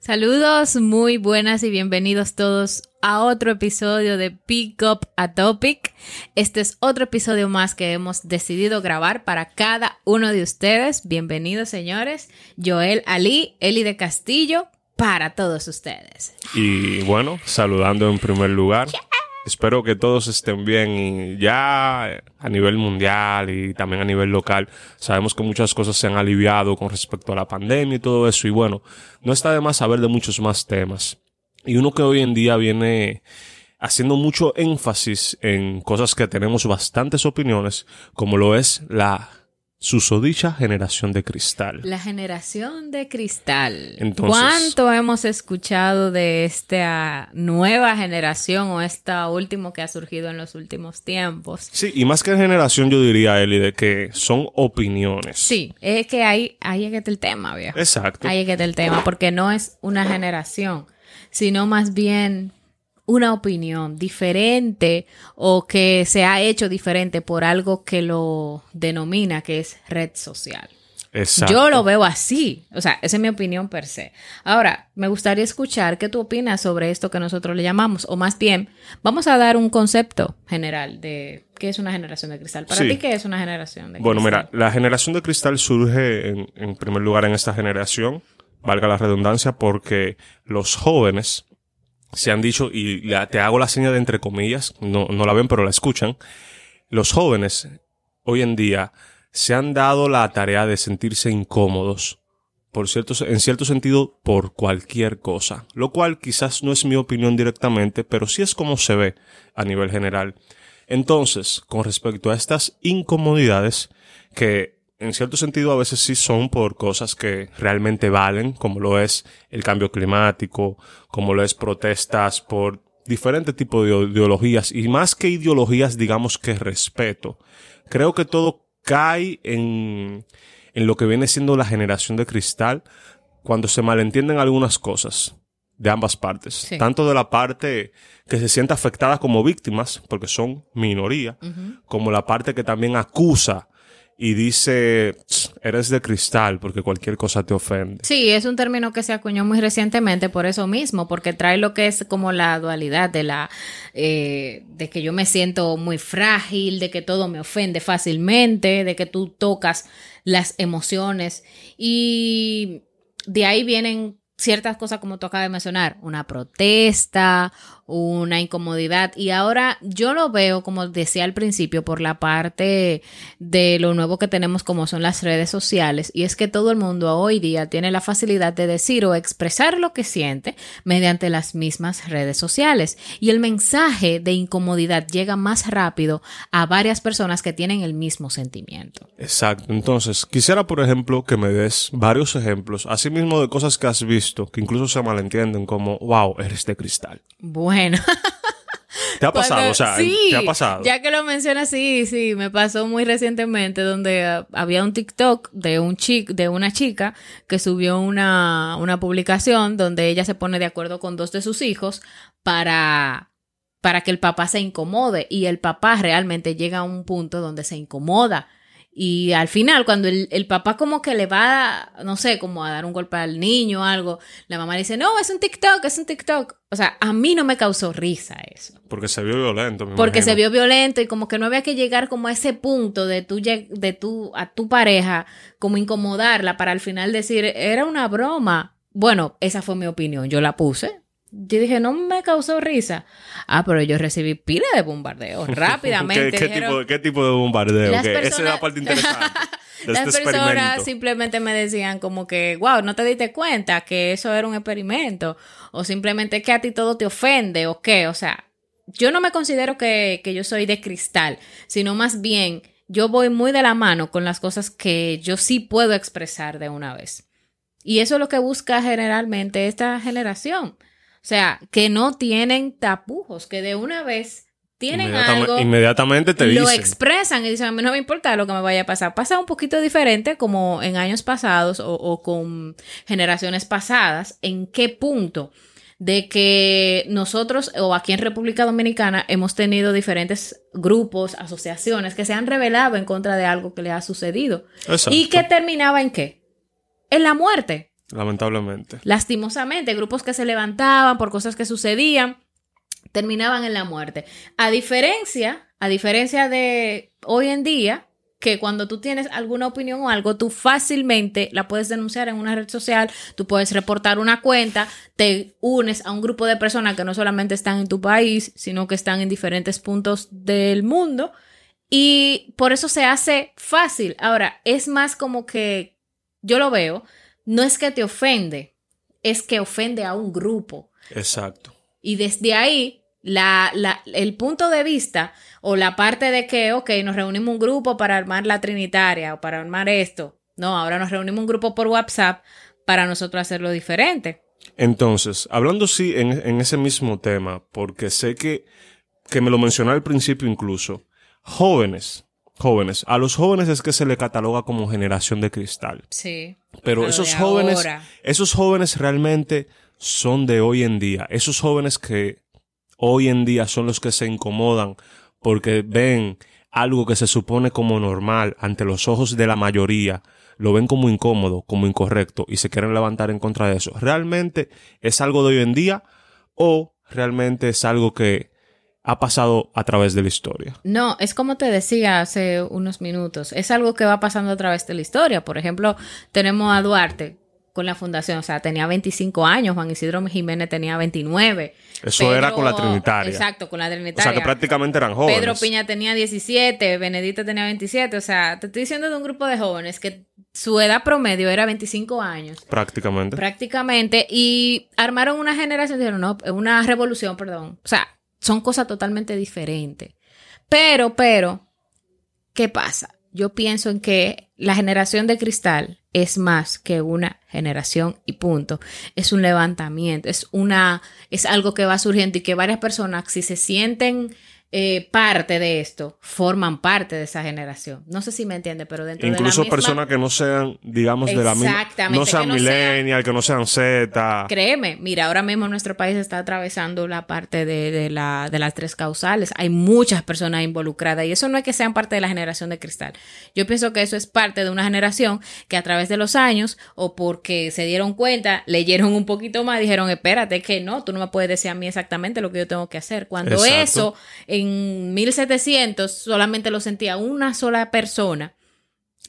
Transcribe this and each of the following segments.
Saludos, muy buenas y bienvenidos todos a otro episodio de Pick Up a Topic. Este es otro episodio más que hemos decidido grabar para cada uno de ustedes. Bienvenidos, señores. Joel Ali, Eli de Castillo, para todos ustedes. Y bueno, saludando en primer lugar. Espero que todos estén bien y ya a nivel mundial y también a nivel local. Sabemos que muchas cosas se han aliviado con respecto a la pandemia y todo eso. Y bueno, no está de más saber de muchos más temas. Y uno que hoy en día viene haciendo mucho énfasis en cosas que tenemos bastantes opiniones, como lo es la susodicha generación de cristal. La generación de cristal. Entonces- ¿Cuánto hemos escuchado de esta nueva generación o esta último que ha surgido en los últimos tiempos? Sí, y más que generación yo diría, Eli, de que son opiniones. Sí, es que ahí, ahí es que está el tema, viejo. Exacto. Ahí es que está el tema, porque no es una generación, sino más bien una opinión diferente o que se ha hecho diferente por algo que lo denomina que es red social. Exacto. Yo lo veo así, o sea, esa es mi opinión per se. Ahora, me gustaría escuchar qué tú opinas sobre esto que nosotros le llamamos, o más bien, vamos a dar un concepto general de qué es una generación de cristal. Para Sí. ti, ¿qué es una generación de Bueno, cristal? mira, la generación de cristal surge en, en primer lugar en esta generación, valga la redundancia, porque los jóvenes se han dicho, y te hago la señal de entre comillas, no, no la ven pero la escuchan, los jóvenes hoy en día se han dado la tarea de sentirse incómodos, por cierto, en cierto sentido, por cualquier cosa, lo cual quizás no es mi opinión directamente, pero sí es como se ve a nivel general. Entonces, con respecto a estas incomodidades, que en cierto sentido a veces sí son por cosas que realmente valen, como lo es el cambio climático, como lo es protestas por diferentes tipos de ideologías, y más que ideologías, digamos que respeto. Creo que todo cae en, en lo que viene siendo la generación de cristal cuando se malentienden algunas cosas de ambas partes, Sí. tanto de la parte que se siente afectada como víctimas, porque son minoría, como la parte que también acusa y dice, "Tss, eres de cristal porque cualquier cosa te ofende. Sí, es un término que se acuñó muy recientemente por eso mismo, porque trae lo que es como la dualidad de la eh, de que yo me siento muy frágil, de que todo me ofende fácilmente, de que tú tocas las emociones y de ahí vienen ciertas cosas como tú acabas de mencionar, una protesta, una incomodidad y ahora yo lo veo como decía al principio por la parte de lo nuevo que tenemos como son las redes sociales y es que todo el mundo hoy día tiene la facilidad de decir o expresar lo que siente mediante las mismas redes sociales y el mensaje de incomodidad llega más rápido a varias personas que tienen el mismo sentimiento. Exacto. Entonces, quisiera, por ejemplo, que me des varios ejemplos, así mismo de cosas que has visto, que incluso se malentienden, como, wow, eres de cristal. Bueno, ¿Te ha pasado? Cuando- o sea, sí, ¿te ha pasado? Ya que lo mencionas, sí, sí, me pasó muy recientemente donde ah, había un TikTok de un chic, de una chica que subió una, una publicación donde ella se pone de acuerdo con dos de sus hijos para, para que el papá se incomode y el papá realmente llega a un punto donde se incomoda. Y al final, cuando el, el papá como que le va, no sé, como a dar un golpe al niño o algo, la mamá le dice, no, es un TikTok, es un TikTok. O sea, a mí no me causó risa eso. Porque se vio violento. me Porque se vio violento y como que no había que llegar como a ese punto de tu, de tu, a tu pareja, como incomodarla para al final decir, era una broma. Bueno, esa fue mi opinión, yo la puse. Yo dije, no me causó risa. Ah, pero yo recibí pila de bombardeo rápidamente. ¿Qué, qué dijeron- tipo, de- ¿Qué tipo de bombardeo? Las. Esa es la parte interesante de Las este personas simplemente me decían como que, wow, no te diste cuenta que eso era un experimento. O simplemente que a ti todo te ofende o qué. O sea, yo no me considero que, que yo soy de cristal, sino más bien yo voy muy de la mano con las cosas que yo sí puedo expresar de una vez. Y eso es lo que busca generalmente esta generación. O sea, que no tienen tapujos, que de una vez tienen algo Inmediatamente te lo dicen. expresan y dicen, a mí no me importa lo que me vaya a pasar. Pasa un poquito diferente como en años pasados o, o con generaciones pasadas. ¿En qué punto? De que nosotros o aquí en República Dominicana hemos tenido diferentes grupos, asociaciones que se han rebelado en contra de algo que le ha sucedido. Exacto. ¿Y que terminaba en qué? En la muerte. Lamentablemente. Lastimosamente, grupos que se levantaban por cosas que sucedían, terminaban en la muerte. A diferencia, a diferencia de hoy en día, que cuando tú tienes alguna opinión o algo, tú fácilmente la puedes denunciar en una red social, tú puedes reportar una cuenta, te unes a un grupo de personas que no solamente están en tu país, sino que están en diferentes puntos del mundo y por eso se hace fácil. Ahora, es más como que yo lo veo, no es que te ofende, es que ofende a un grupo. Exacto. Y desde ahí, la, la, el punto de vista o la parte de que, ok, nos reunimos un grupo para armar la Trinitaria o para armar esto. No, ahora nos reunimos un grupo por WhatsApp para nosotros hacerlo diferente. Entonces, hablando sí en, en ese mismo tema, porque sé que, que me lo mencionó al principio incluso, jóvenes, jóvenes, a los jóvenes es que se le cataloga como generación de cristal. Sí. Pero esos jóvenes, esos jóvenes realmente son de hoy en día. Esos jóvenes que hoy en día son los que se incomodan porque ven algo que se supone como normal ante los ojos de la mayoría, lo ven como incómodo, como incorrecto y se quieren levantar en contra de eso. ¿Realmente es algo de hoy en día o realmente es algo que ha pasado a través de la historia? No, es como te decía hace unos minutos, es algo que va pasando a través de la historia. Por ejemplo, tenemos a Duarte, con la fundación, o sea, tenía 25 años, Juan Isidro Jiménez tenía 29. Eso era con la Trinitaria. Exacto, con la Trinitaria. O sea, que prácticamente eran jóvenes. Pedro Piña tenía 17, Benedito tenía 27, o sea, te estoy diciendo de un grupo de jóvenes que su edad promedio era 25 años. Prácticamente. Prácticamente, y armaron una generación, dijeron, no, una revolución, perdón. O sea, son cosas totalmente diferentes. Pero, pero, ¿qué pasa? Yo pienso en que la generación de cristal es más que una generación y punto. Es un levantamiento, es una, es algo que va surgiendo y que varias personas, si se sienten eh, parte de esto, forman parte de esa generación. No sé si me entiende, pero dentro Incluso de la misma... personas que no sean, digamos, de la misma... No sean que no millennial, que no sean Z. Créeme, mira, ahora mismo nuestro país está atravesando la parte de, de, la, de las tres causales. Hay muchas personas involucradas y eso no es que sean parte de la generación de cristal. Yo pienso que eso es parte de una generación que a través de los años o porque se dieron cuenta, leyeron un poquito más, dijeron, espérate, que no, tú no me puedes decir a mí exactamente lo que yo tengo que hacer. Cuando eso en 1700 solamente lo sentía una sola persona.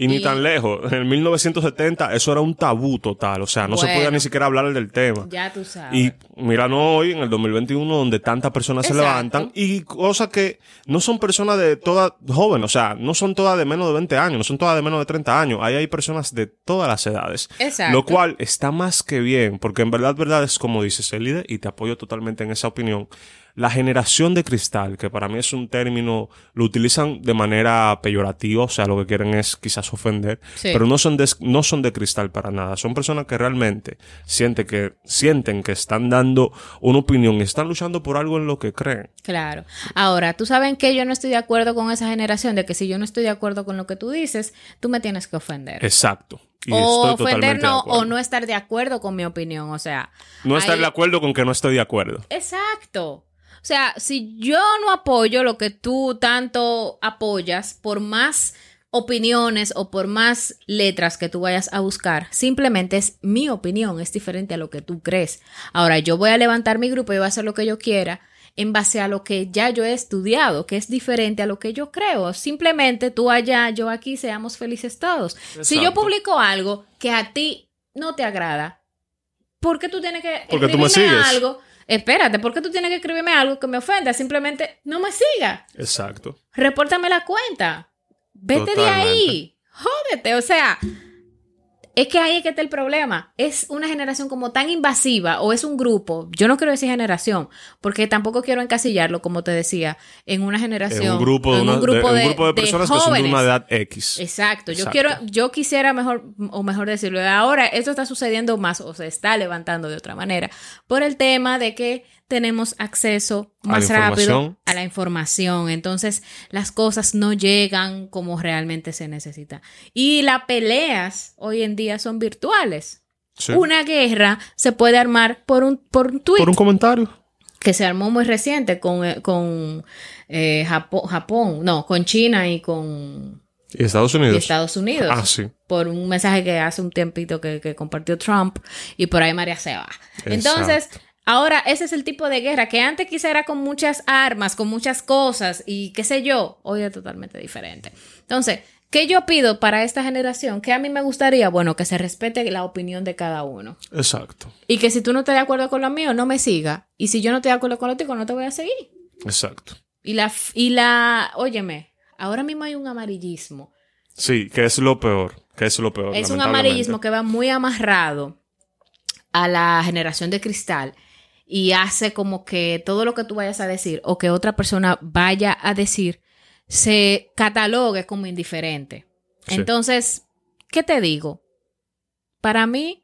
Y, ni tan lejos. En 1970 eso era un tabú total. O sea, no se podía ni siquiera hablar del tema. Ya tú sabes. Y no hoy, en el 2021, donde tantas personas se levantan y cosas que no son personas de todas jóvenes. O sea, no son todas de menos de 20 años, no son todas de menos de 30 años. Ahí hay personas de todas las edades. Exacto. Lo cual está más que bien, porque en verdad, verdad es como dices, líder y te apoyo totalmente en esa opinión la generación de cristal, que para mí es un término, lo utilizan de manera peyorativa, o sea, lo que quieren es quizás ofender, pero no son, de, no son de cristal para nada. Son personas que realmente sienten que, sienten que están dando una opinión y están luchando por algo en lo que creen. Claro. Ahora, tú sabes que yo no estoy de acuerdo con esa generación, de que si yo no estoy de acuerdo con lo que tú dices, tú me tienes que ofender. Exacto. o ofender no, o no estar de acuerdo con mi opinión, o sea. No estar de acuerdo con que no estoy de acuerdo. Exacto. O sea, si yo no apoyo lo que tú tanto apoyas, por más opiniones o por más letras que tú vayas a buscar, simplemente es mi opinión, es diferente a lo que tú crees. Ahora, yo voy a levantar mi grupo y voy a hacer lo que yo quiera en base a lo que ya yo he estudiado, que es diferente a lo que yo creo. Simplemente tú allá, yo aquí, seamos felices todos. Si yo publico algo que a ti no te agrada, ¿por qué tú tienes que Porque tú me sigues. algo espérate, ¿por qué tú tienes que escribirme algo que me ofenda? Simplemente no me siga. Exacto. Repórtame la cuenta. Vete de ahí. Jódete. O sea, es que ahí es que está el problema. Es una generación como tan invasiva o es un grupo, yo no quiero decir generación, porque tampoco quiero encasillarlo, como te decía, en una generación. En un grupo de, un grupo de, personas que son de una edad X. Exacto. Yo quiero, yo quisiera mejor, o mejor decirlo, ahora esto está sucediendo más o se está levantando de otra manera por el tema de que tenemos acceso más rápido a la información. Entonces, las cosas no llegan como realmente se necesita. Y las peleas hoy en día son virtuales. Una guerra se puede armar por un, por un tweet. Por un comentario. Que se armó muy reciente con, eh, con eh, Japón, no, con China y con... ¿Y Estados Unidos? Estados Unidos. Ah, sí. por un mensaje que hace un tiempito que, que compartió Trump y por ahí María se va. Entonces. Ahora ese es el tipo de guerra que antes quizá era con muchas armas, con muchas cosas y qué sé yo, hoy es totalmente diferente. Entonces, ¿qué yo pido para esta generación? ¿Qué a mí me gustaría? Bueno, que se respete la opinión de cada uno. Exacto. Y que si tú no estás de acuerdo con lo mío, no me siga. Y si yo no estoy de acuerdo con lo tuyo, no te voy a seguir. Exacto. Y la, y la, óyeme, ahora mismo hay un amarillismo. Sí, que es lo peor. Que es lo peor. Es un amarillismo que va muy amarrado a la generación de cristal y hace como que todo lo que tú vayas a decir o que otra persona vaya a decir se catalogue como indiferente. Sí. Entonces, ¿qué te digo? Para mí,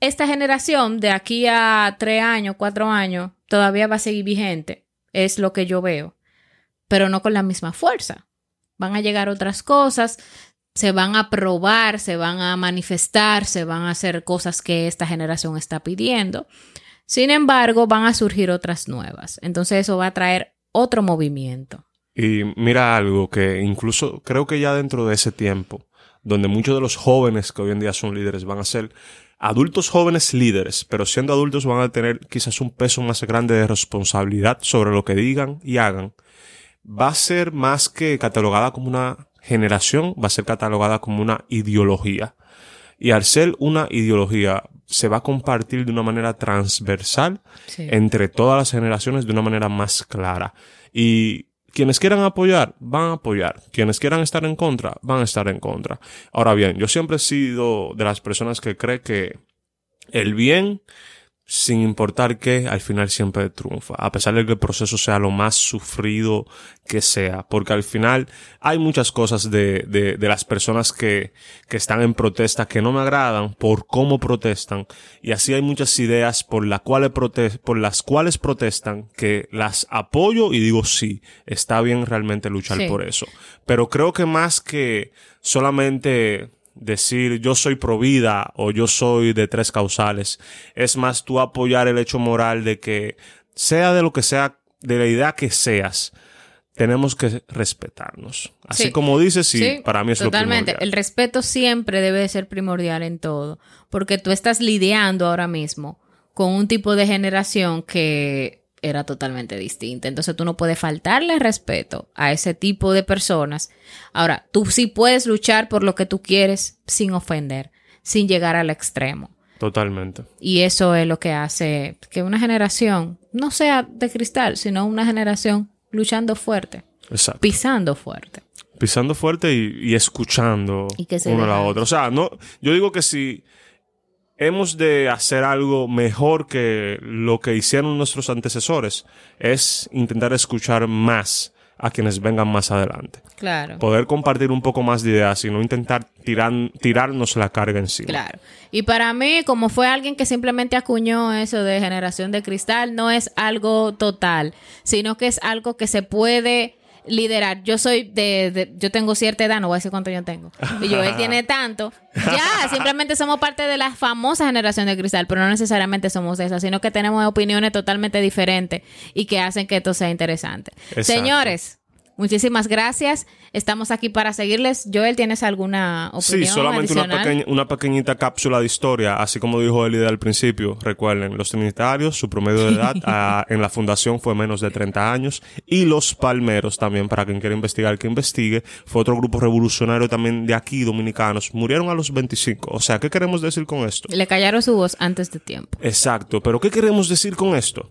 esta generación de aquí a tres años, cuatro años, todavía va a seguir vigente. Es lo que yo veo. Pero no con la misma fuerza. Van a llegar otras cosas, se van a probar, se van a manifestar, se van a hacer cosas que esta generación está pidiendo. Sin embargo, van a surgir otras nuevas. Entonces eso va a traer otro movimiento. Y mira algo que incluso creo que ya dentro de ese tiempo, donde muchos de los jóvenes que hoy en día son líderes van a ser adultos jóvenes líderes, pero siendo adultos van a tener quizás un peso más grande de responsabilidad sobre lo que digan y hagan, va a ser más que catalogada como una generación, va a ser catalogada como una ideología. Y al ser una ideología, se va a compartir de una manera transversal Sí. entre todas las generaciones de una manera más clara. Y quienes quieran apoyar, van a apoyar. Quienes quieran estar en contra, van a estar en contra. Ahora bien, yo siempre he sido de las personas que cree que el bien, sin importar qué, al final siempre triunfa. A pesar de que el proceso sea lo más sufrido que sea. Porque al final hay muchas cosas de, de, de las personas que, que están en protesta que no me agradan por cómo protestan. Y así hay muchas ideas por, la cuales prote- por las cuales protestan que las apoyo y digo sí, está bien realmente luchar Sí. por eso. Pero creo que más que solamente decir yo soy pro vida o yo soy de tres causales, es más tú apoyar el hecho moral de que sea de lo que sea, de la idea que seas, tenemos que respetarnos. Así Sí. como dices, sí, Sí, para mí es totalmente. lo El primordial. respeto siempre debe de ser primordial en todo, porque tú estás lidiando ahora mismo con un tipo de generación que era totalmente distinta. Entonces tú no puedes faltarle respeto a ese tipo de personas. Ahora, tú sí puedes luchar por lo que tú quieres sin ofender, sin llegar al extremo. Totalmente. Y eso es lo que hace que una generación no sea de cristal, sino una generación luchando fuerte, Exacto. pisando fuerte. Pisando fuerte y, y escuchando Y que se uno a la otra. O sea, no, yo digo que si hemos de hacer algo mejor que lo que hicieron nuestros antecesores, es intentar escuchar más a quienes vengan más adelante. Claro. Poder compartir un poco más de ideas y no intentar tirar, tirarnos la carga encima. Claro. Y para mí, como fue alguien que simplemente acuñó eso de generación de cristal, no es algo total, sino que es algo que se puede liderar. Yo soy de, de- yo tengo cierta edad, no voy a decir cuánto yo tengo. Y yo, él tiene tanto. Ya, simplemente somos parte de la famosa generación de cristal, pero no necesariamente somos esa, sino que tenemos opiniones totalmente diferentes y que hacen que esto sea interesante. Exacto. Señores, muchísimas gracias. Estamos aquí para seguirles. Joel, ¿tienes alguna opinión Sí, solamente una, pequeña, una pequeñita cápsula de historia, así como dijo Elida al principio. Recuerden, los trinitarios, su promedio de edad ah, en la fundación fue menos de 30 años. Y los palmeros también, para quien quiera investigar, que investigue, fue otro grupo revolucionario también de aquí, dominicanos. Murieron a los 25. O sea, ¿qué queremos decir con esto? Le callaron su voz antes de tiempo. Exacto, pero ¿qué queremos decir con esto?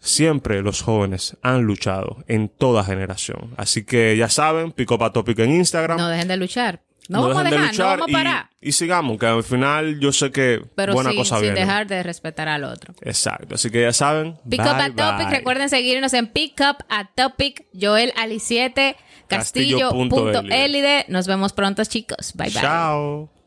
Siempre los jóvenes han luchado en toda generación. Así que ya saben, Pick Up a Topic en Instagram. No dejen de luchar. No, vamos a de dejar, no vamos a parar. Y, y sigamos, que al final yo sé que Pero buena sin, cosa sin viene. dejar de respetar al otro. Exacto, así que ya saben. Pick bye, Up a Topic. bye. Recuerden seguirnos en Pick Up a Topic. Joel Ali 7 Castillo punto Castillo.elide. Nos vemos pronto, chicos. Bye bye. Chao.